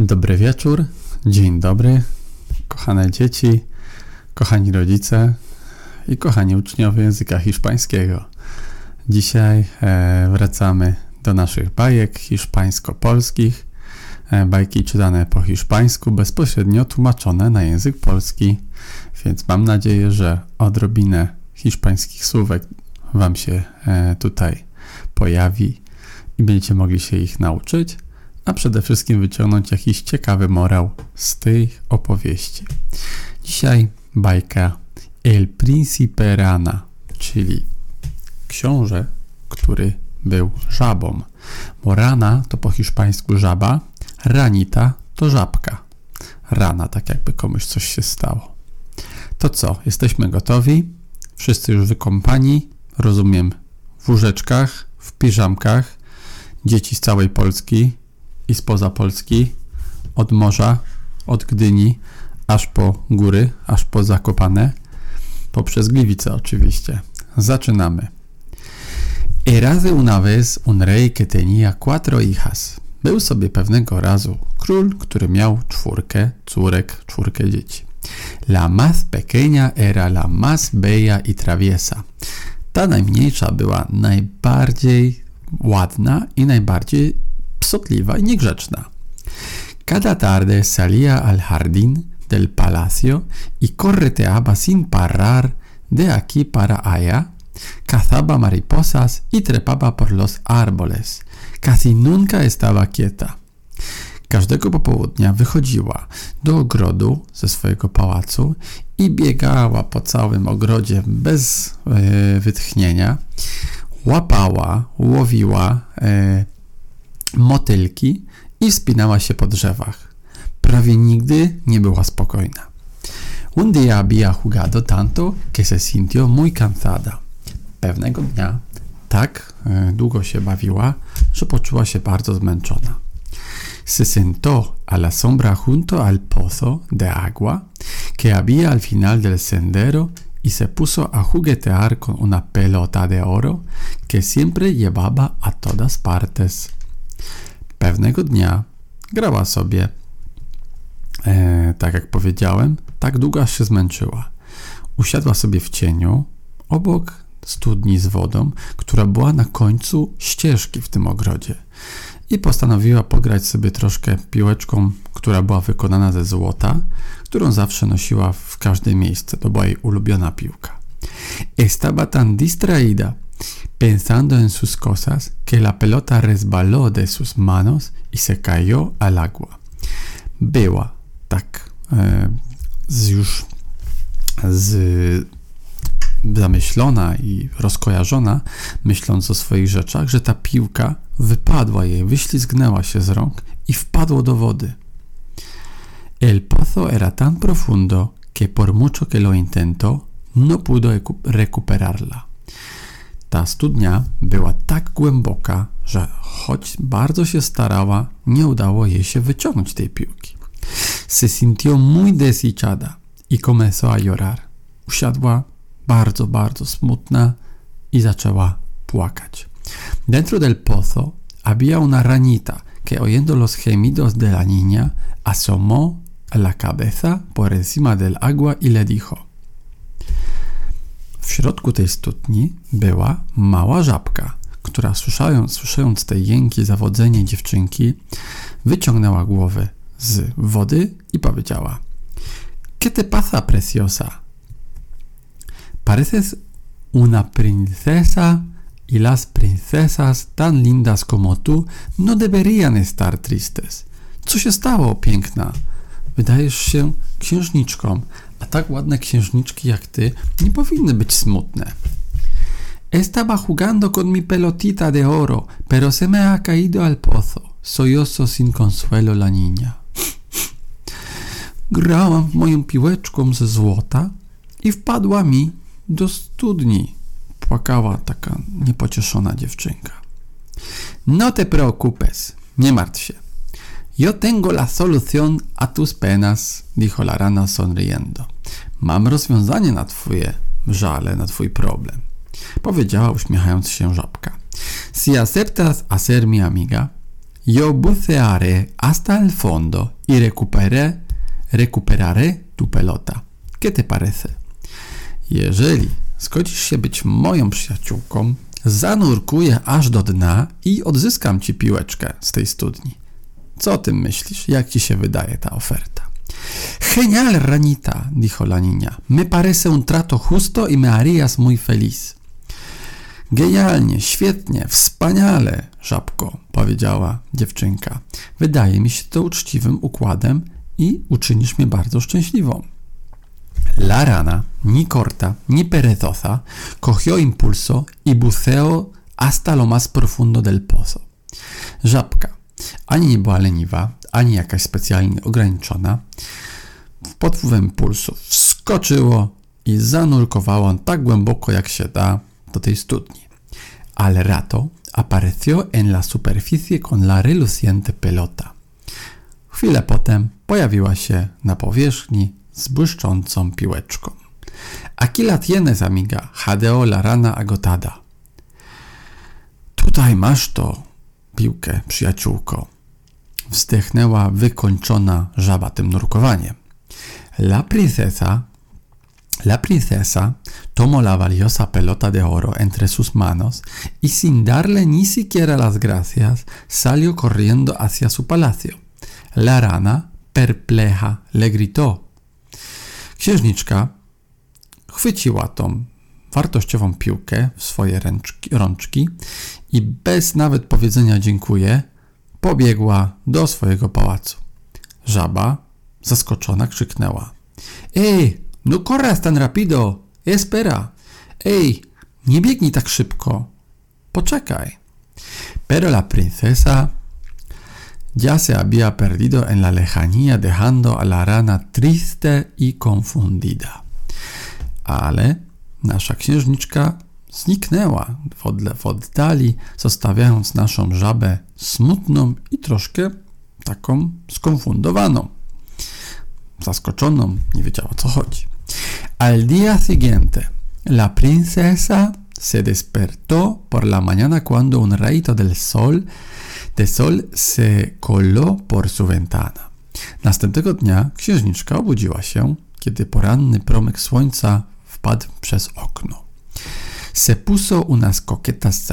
Dobry wieczór, dzień dobry, kochane dzieci, kochani rodzice i kochani uczniowie języka hiszpańskiego. Dzisiaj e, wracamy do naszych bajek hiszpańsko-polskich. E, bajki czytane po hiszpańsku, bezpośrednio tłumaczone na język polski. Więc mam nadzieję, że odrobinę hiszpańskich słówek Wam się e, tutaj pojawi i będziecie mogli się ich nauczyć a przede wszystkim wyciągnąć jakiś ciekawy morał z tej opowieści. Dzisiaj bajka El Príncipe Rana, czyli książę, który był żabą. Bo rana to po hiszpańsku żaba, ranita to żabka. Rana, tak jakby komuś coś się stało. To co, jesteśmy gotowi? Wszyscy już wykąpani, rozumiem, w łóżeczkach, w piżamkach, dzieci z całej Polski, i spoza Polski, od morza, od Gdyni, aż po góry, aż po Zakopane, poprzez Gliwice oczywiście. Zaczynamy. Erazy una vez un rey que tenía cuatro hijas. Był sobie pewnego razu król, który miał czwórkę córek, czwórkę dzieci. La más pequeña era la más bella y traviesa. Ta najmniejsza była najbardziej ładna i najbardziej psotliwa y niegrzeczna. Cada tarde salía al jardín del palacio y correteaba sin parar de aquí para allá, cazaba mariposas y trepaba por los árboles. Casi nunca estaba quieta. Każdego popołudnia wychodziła do ogrodu ze swojego pałacu i biegała po całym ogrodzie bez e, wytchnienia. Łapała, łowiła e, motylki i wspinała się po drzewach. Prawie nigdy nie była spokojna. Un día había jugado tanto que se sintió muy cansada. Pewnego dnia tak e, długo się bawiła, że poczuła się bardzo zmęczona. Se sentó a la sombra junto al pozo de agua que había al final del sendero y se puso a juguetear con una pelota de oro que siempre llevaba a todas partes. Pewnego dnia grała sobie, e, tak jak powiedziałem, tak długo aż się zmęczyła. Usiadła sobie w cieniu obok studni z wodą, która była na końcu ścieżki w tym ogrodzie. I postanowiła pograć sobie troszkę piłeczką, która była wykonana ze złota, którą zawsze nosiła w każde miejsce. To była jej ulubiona piłka. Estaba tan distraída pensando en sus cosas que la pelota resbaló de sus manos y se cayó al agua. Była tak e, z już z, zamyślona i rozkojarzona, myśląc o swoich rzeczach, że ta piłka wypadła jej, wyślizgnęła się z rąk i wpadło do wody. El pozo era tan profundo que por mucho que lo intentó, no pudo recuperarla. Ta studnia była tak głęboka, że choć bardzo się starała, nie udało jej się wyciągnąć tej piłki. Se sintió muy desdichada y comenzó a llorar. Usiadła bardzo, bardzo smutna i zaczęła płakać. Dentro del pozo había una ranita que oyendo los gemidos de la niña asomó la cabeza por encima del agua y le dijo w środku tej studni była mała żabka, która słyszając, słyszając te jęki, zawodzenie dziewczynki, wyciągnęła głowę z wody i powiedziała ¿Qué te pasa, preciosa? Pareces una princesa y las princesas tan lindas como tú no deberían estar tristes. Co się stało, piękna? Wydajesz się księżniczką, a tak ładne księżniczki jak ty nie powinny być smutne. Estaba jugando con mi pelotita de oro, pero se me ha caído al pozo. Sollozo sin consuelo la niña. Grałam moją piłeczką ze złota i wpadła mi do studni. Płakała taka niepocieszona dziewczynka. No te preocupes, nie martw się. Yo tengo la solución a tus penas, dijo la rana sonriendo. Mam rozwiązanie na twoje żale, na twój problem. Powiedziała uśmiechając się żabka. Si aceptas a ser mi amiga, Yo bucearé hasta el fondo y recuperé, recuperaré tu pelota. ¿Qué te parece? Jeżeli zgodzisz się być moją przyjaciółką, zanurkuję aż do dna i odzyskam ci piłeczkę z tej studni. Co o tym myślisz? Jak ci się wydaje ta oferta? Genial, ranita, dijo la niña. Me parece un trato justo y me harías muy feliz. Genialnie, świetnie, wspaniale, żabko, powiedziała dziewczynka. Wydaje mi się to uczciwym układem i uczynisz mnie bardzo szczęśliwą. La rana, ni corta, ni perezosa, cogió impulso y buceó hasta lo más profundo del pozo. Żabka ani nie była leniwa, ani jakaś specjalnie ograniczona. Pod wpływem impulsu wskoczyło i zanurkowało tak głęboko jak się da do tej studni. Al rato apareció en la superficie con la reluciente pelota. Chwilę potem pojawiła się na powierzchni z błyszczącą piłeczką. Aquí la tienes, amiga, jadeó la rana agotada. Tutaj masz to, piłkę, przyjaciółko. Wzdechnęła wykończona żaba tym nurkowaniem. La princesa La princesa tomó la valiosa pelota de oro entre sus manos y sin darle ni siquiera las gracias salió corriendo hacia su palacio. La rana, perpleja, le gritó. Księżniczka chwyciła tą wartościową piłkę w swoje ręczki, rączki i bez nawet powiedzenia dziękuję pobiegła do swojego pałacu. Żaba, zaskoczona, krzyknęła: Ej, no corras tan rapido! Espera! Ej, nie biegnij tak szybko! Poczekaj! Pero la princesa ya se había perdido en la lejanía dejando a la rana triste y confundida. Ale nasza księżniczka zniknęła w, w oddali, zostawiając naszą żabę smutną i troszkę taką skonfundowaną. Zaskoczoną, nie wiedziała co chodzi. Al día siguiente, la princesa se despertó por la mañana cuando un rayito del sol, de sol se coló por su ventana. Następnego dnia księżniczka obudziła się, kiedy poranny promyk słońca wpadł przez okno. Se puso unas coquetas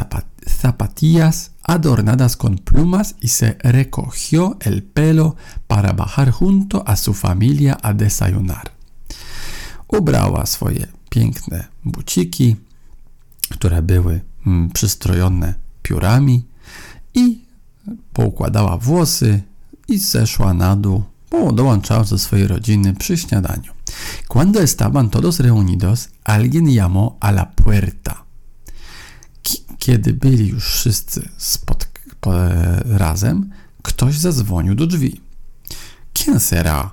zapatillas adornadas con plumas y se recogió el pelo para bajar junto a su familia a desayunar. Ubrała swoje piękne buciki, które były mm, przystrojone piórami i poukładała włosy i zeszła na dół, dołączając do swojej rodziny przy śniadaniu. Cuando estaban todos reunidos, alguien llamó a la puerta. Kiedy byli już wszyscy razem, ktoś zadzwonił do drzwi. ¿Quién será?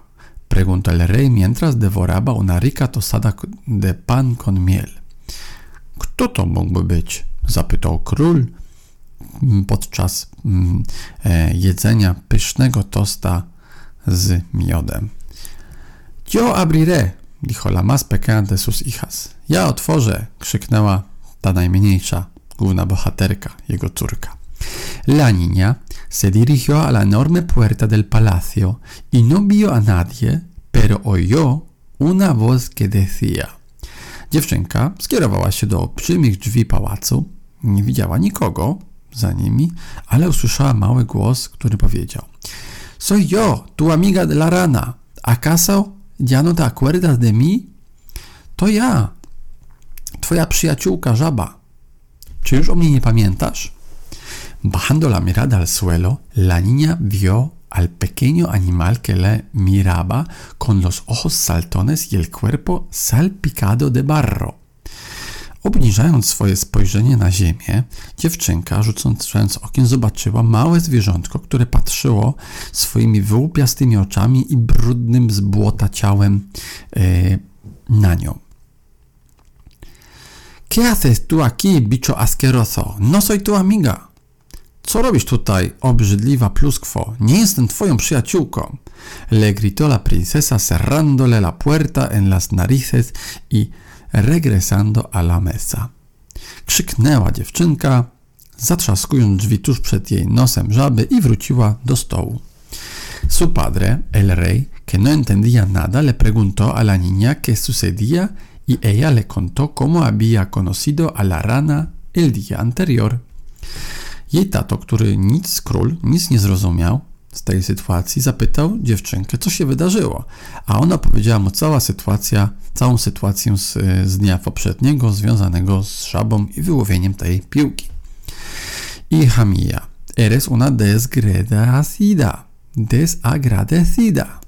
Preguntó el rey mientras devoraba una rica tostada de pan con miel. Kto to mógłby być? zapytał król podczas mm, e, jedzenia pysznego tosta z miodem. Yo abriré, dijo la más pequeña de sus hijas. Ja otworzę, krzyknęła ta najmniejsza, główna bohaterka, jego córka. La niña se dirigió a la enorme puerta del palacio y no vio a nadie, pero oyó una voz que decía. Dziewczynka skierowała się do olbrzymich drzwi pałacu. Nie widziała nikogo za nimi, ale usłyszała mały głos, który powiedział: Soy yo, tu amiga de la rana. ¿Acaso ya no te acuerdas de mí? To ja, twoja przyjaciółka żaba. Czy już o mnie nie pamiętasz? Bajando la mirada al suelo, la niña vio al pequeño animal que le miraba con los ojos saltones y el cuerpo salpicado de barro. Obniżając swoje spojrzenie na ziemię, dziewczynka, rzucąc okiem, zobaczyła małe zwierzątko, które patrzyło swoimi wyłupiastymi oczami i brudnym z błota ciałem yy, na nią. ¿Qué haces tú aquí, bicho asqueroso? No soy tu amiga. Co robisz tutaj, obrzydliwa pluskwo? Nie jestem twoją przyjaciółką. Le gritó la princesa cerrándole la puerta en las narices y regresando a la mesa. Krzyknęła dziewczynka, zatrzaskując drzwi tuż przed jej nosem żaby i wróciła do stołu. Su padre, el rey, que no entendía nada, le preguntó a la niña qué sucedía y ella le contó cómo había conocido a la rana el día anterior. Jej tato, który nic, król, nic nie zrozumiał z tej sytuacji, zapytał dziewczynkę, co się wydarzyło. A ona powiedziała mu cała sytuacja, całą sytuację z, z dnia poprzedniego, związanego z żabą i wyłowieniem tej piłki. Hija mía, eres una desagradecida. Desagradecida.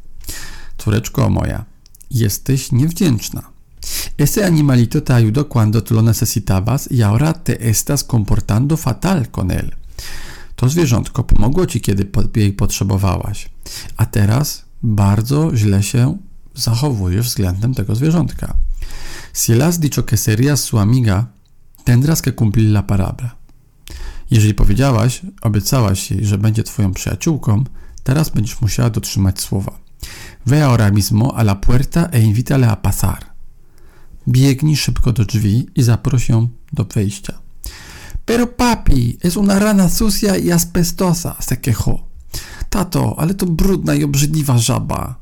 Córeczko moja, jesteś niewdzięczna. Ese animalito te ayudó cuando tú lo necesitabas y ahora te estás comportando fatal con él. To zwierzątko pomogło ci, kiedy jej potrzebowałaś, a teraz bardzo źle się zachowujesz względem tego zwierzątka. Si le has dicho que serías su amiga, tendrás que cumplir la palabra. Jeżeli powiedziałaś, obiecałaś jej, że będzie twoją przyjaciółką, teraz będziesz musiała dotrzymać słowa. Ve ahora mismo a la puerta e invítale a pasar. Biegnij szybko do drzwi i zaproś ją do wejścia. Pero papi, es una rana sucia y aspestosa, se quejó. Tato, ale to brudna i obrzydliwa żaba.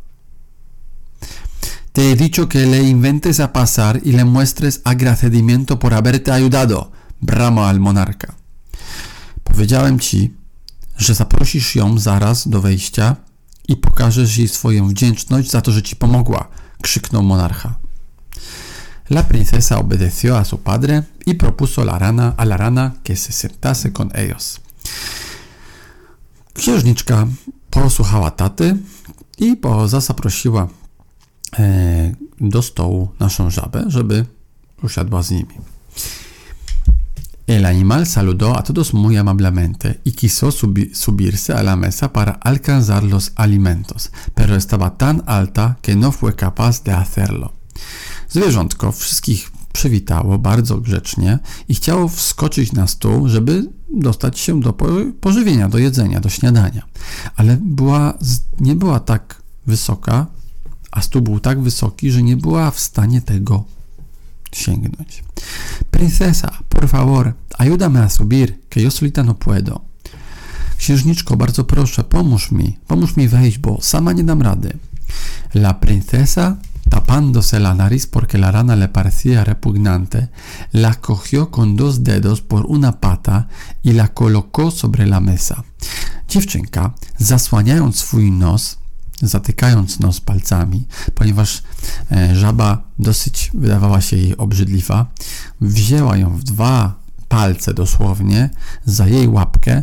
Te he dicho que le inventes a pasar y le muestres agradecimiento por haberte ayudado, bramó al monarca. Powiedziałem ci, że zaprosisz ją zaraz do wejścia i pokażesz jej swoją wdzięczność za to, że ci pomogła, krzyknął monarcha. La princesa obedeció a su padre y propuso a la rana, a la rana que se sentase con ellos. Księżniczka posłuchała taty i zaprosiła e, do stołu naszą żabę, żeby usiadła z nimi. El animal saludó a todos muy amablemente y quiso subirse a la mesa para alcanzar los alimentos, pero estaba tan alta que no fue capaz de hacerlo. Zwierzątko wszystkich przywitało bardzo grzecznie i chciało wskoczyć na stół, żeby dostać się do pożywienia, do jedzenia, do śniadania. Ale była, nie była tak wysoka, a stół był tak wysoki, że nie była w stanie tego sięgnąć. Princesa, por favor, ayúdame a subir, que yo solita no puedo. Księżniczko, bardzo proszę, pomóż mi, pomóż mi wejść, bo sama nie dam rady. La princesa, tapándose la nariz porque la rana le parecía repugnante, la cogió con dos dedos por una pata y la colocó sobre la mesa. Dziewczynka, zasłaniając swój nos, zatykając nos palcami, ponieważ e, żaba dosyć wydawała się jej obrzydliwa, wzięła ją w dwa palce dosłownie za jej łapkę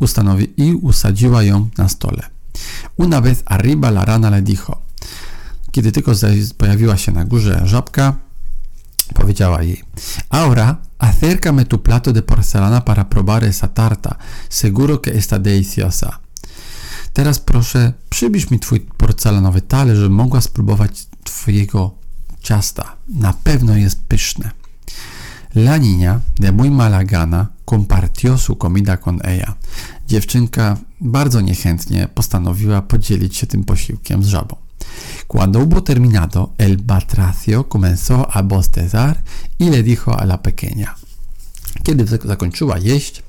ustanowi, i usadziła ją na stole. Una vez arriba la rana le dijo. Kiedy tylko pojawiła się na górze żabka, powiedziała jej: Ahora acércame tu plato de porcelana para probar esa tarta. Seguro que está deliciosa. Teraz proszę, przybliż mi twój porcelanowy talerz, żebym mogła spróbować twojego ciasta. Na pewno jest pyszne. La niña, de muy mala gana, compartió su comida con ella. Dziewczynka bardzo niechętnie postanowiła podzielić się tym posiłkiem z żabą. Cuando hubo terminado, el batracio comenzó a bostezar y le dijo a la pequeña. Kiedy zakończyła jeść,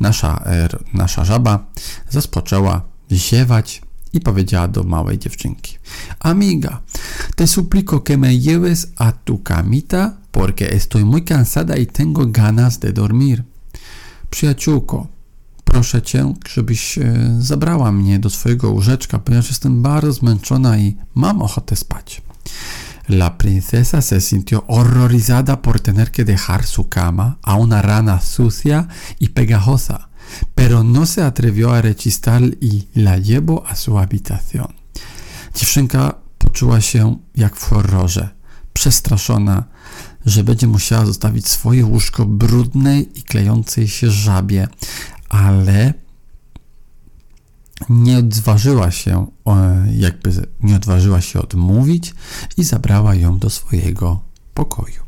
nasza, e, nasza żaba rozpoczęła ziewać i powiedziała do małej dziewczynki: Amiga, te suplico que me lleves a tu camita porque estoy muy cansada y tengo ganas de dormir. Przyjaciółko, proszę cię, żebyś e, zabrała mnie do swojego łóżeczka, ponieważ jestem bardzo zmęczona i mam ochotę spać. La princesa se sintió horrorizada por tener que dejar su cama a una rana sucia y pegajosa pero no se atrevió a rechistar y la llevó a su habitación. Dziewczynka poczuła się jak w horrorze, przestraszona, że będzie musiała zostawić swoje łóżko brudnej i klejącej się żabie, ale nie odważyła się, jakby nie odważyła się odmówić i zabrała ją do swojego pokoju.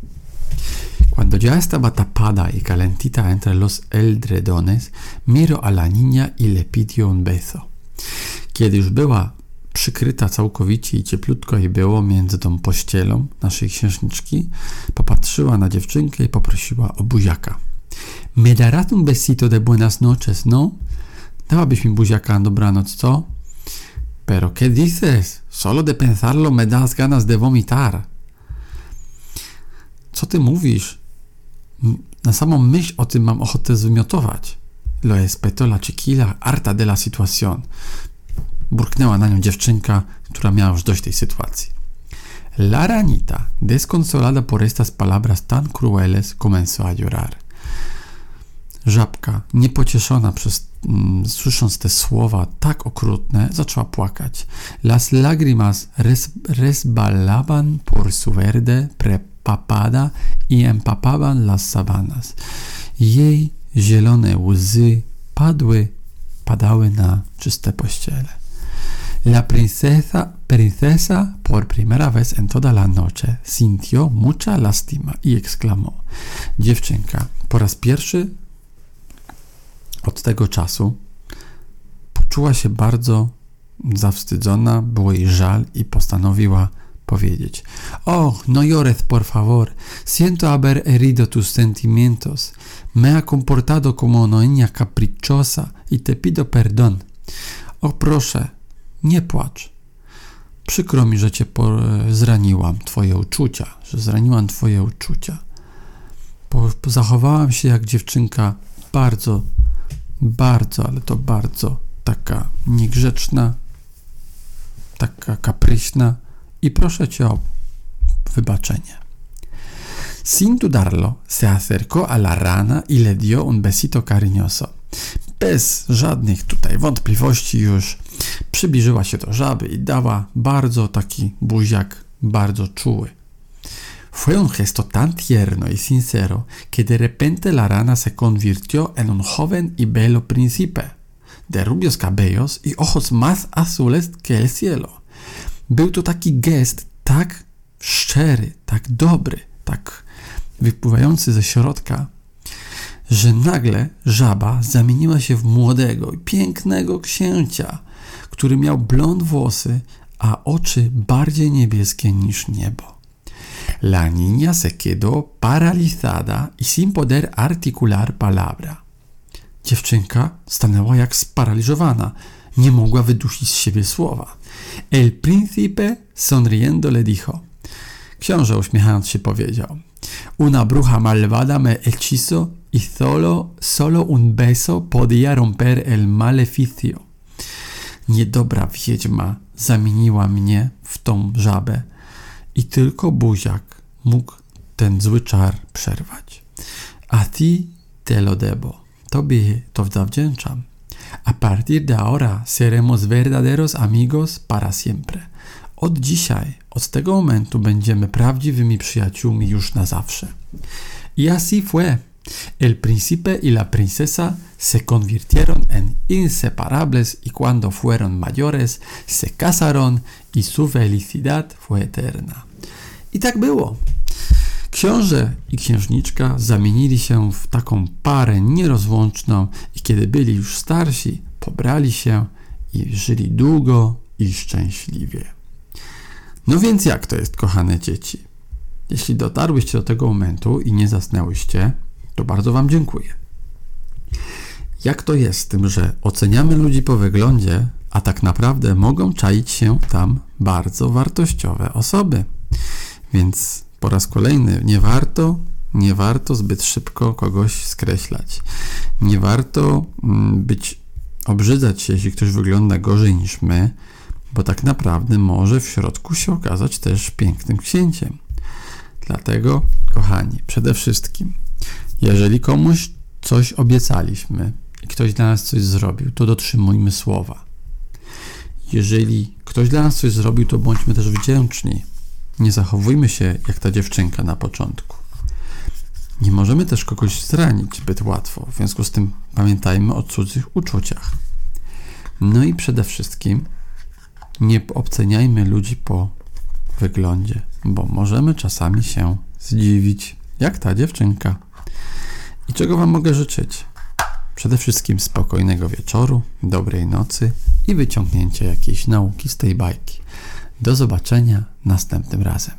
Cuando ya estaba tapada y calentita entre los eldredones, miró a la niña y le pidió un beso. Kiedy już była przykryta całkowicie i cieplutko jej było między tą pościelą naszej księżniczki, popatrzyła na dziewczynkę i poprosiła o buziaka. Me darás un besito de buenas noches, ¿no? Dałabyś mi buziaka dobranoc, co? Pero ¿qué dices? Solo de pensarlo me das ganas de vomitar. Co ty mówisz? Na samą myśl o tym mam ochotę zwymiotować. Lo espetó la chiquilla harta de la situación. Burknęła na nią dziewczynka, która miała już dość tej sytuacji. La ranita, desconsolada por estas palabras tan crueles, comenzó a llorar. Żabka, niepocieszona przez, mm, słysząc te słowa tak okrutne, zaczęła płakać. Las lágrimas res, resbalaban por su verde prepapada y empapaban las sabanas. Jej zielone łzy padły, padały na czyste pościele. La princesa, princesa por primera vez en toda la noche sintió mucha lástima y exclamó. Dziewczynka po raz pierwszy od tego czasu poczuła się bardzo zawstydzona, było jej żal i postanowiła powiedzieć: Oh, no llores, por favor. Siento haber herido tus sentimientos. Me ha comportado como una niña caprichosa y te pido perdón. O proszę, nie płacz. Przykro mi, że cię zraniłam, twoje uczucia, że zraniłam twoje uczucia. Zachowałam się jak dziewczynka bardzo, bardzo, ale to bardzo taka niegrzeczna, taka kapryśna i proszę cię o wybaczenie. Sin dudarlo, se acercó a la rana y le dio un besito cariñoso. Bez żadnych tutaj wątpliwości już przybliżyła się do żaby i dała bardzo taki buziak, bardzo czuły. Fue un gesto tan tierno y sincero que de repente la rana se convirtió en un joven y bello príncipe, de rubios cabellos y ojos más azules que el cielo. Był to taki gest tak szczery, tak dobry, tak wypływający ze środka, że nagle żaba zamieniła się w młodego i pięknego księcia, który miał blond włosy, a oczy bardziej niebieskie niż niebo. La niña se quedó paralizada y sin poder articular palabra. Dziewczynka stanęła jak sparaliżowana, nie mogła wydusić z siebie słowa. El príncipe sonriendo le dijo. Książę uśmiechając się powiedział: Una bruja malvada me hechizo y solo, solo un beso podía romper el maleficio. Niedobra wiedźma zamieniła mnie w tą żabę i tylko buziak mógł ten zły czar przerwać. A ti te lo debo. Tobie to zawdzięczam. A partir de ahora seremos verdaderos amigos para siempre. Od dzisiaj, od tego momentu będziemy prawdziwymi przyjaciółmi już na zawsze. Y así fue. El príncipe y la princesa se convirtieron en inseparables y cuando fueron mayores se casaron y su felicidad fue eterna. I tak było. Książę i księżniczka zamienili się w taką parę nierozłączną i kiedy byli już starsi, pobrali się i żyli długo i szczęśliwie. No więc jak to jest, kochane dzieci? Jeśli dotarłyście do tego momentu i nie zasnęłyście, to bardzo Wam dziękuję. Jak to jest z tym, że oceniamy ludzi po wyglądzie, a tak naprawdę mogą czaić się tam bardzo wartościowe osoby? Więc po raz kolejny nie warto, nie warto zbyt szybko kogoś skreślać. Nie warto mm, być, obrzydzać się, jeśli ktoś wygląda gorzej niż my, bo tak naprawdę może w środku się okazać też pięknym księciem. Dlatego, kochani, przede wszystkim, jeżeli komuś coś obiecaliśmy i ktoś dla nas coś zrobił, to dotrzymujmy słowa. Jeżeli ktoś dla nas coś zrobił, to bądźmy też wdzięczni. Nie zachowujmy się jak ta dziewczynka na początku. Nie możemy też kogoś zranić zbyt łatwo, w związku z tym pamiętajmy o cudzych uczuciach. No i przede wszystkim nie obceniajmy ludzi po wyglądzie, bo możemy czasami się zdziwić, jak ta dziewczynka. I czego Wam mogę życzyć? Przede wszystkim spokojnego wieczoru, dobrej nocy i wyciągnięcia jakiejś nauki z tej bajki. Do zobaczenia następnym razem.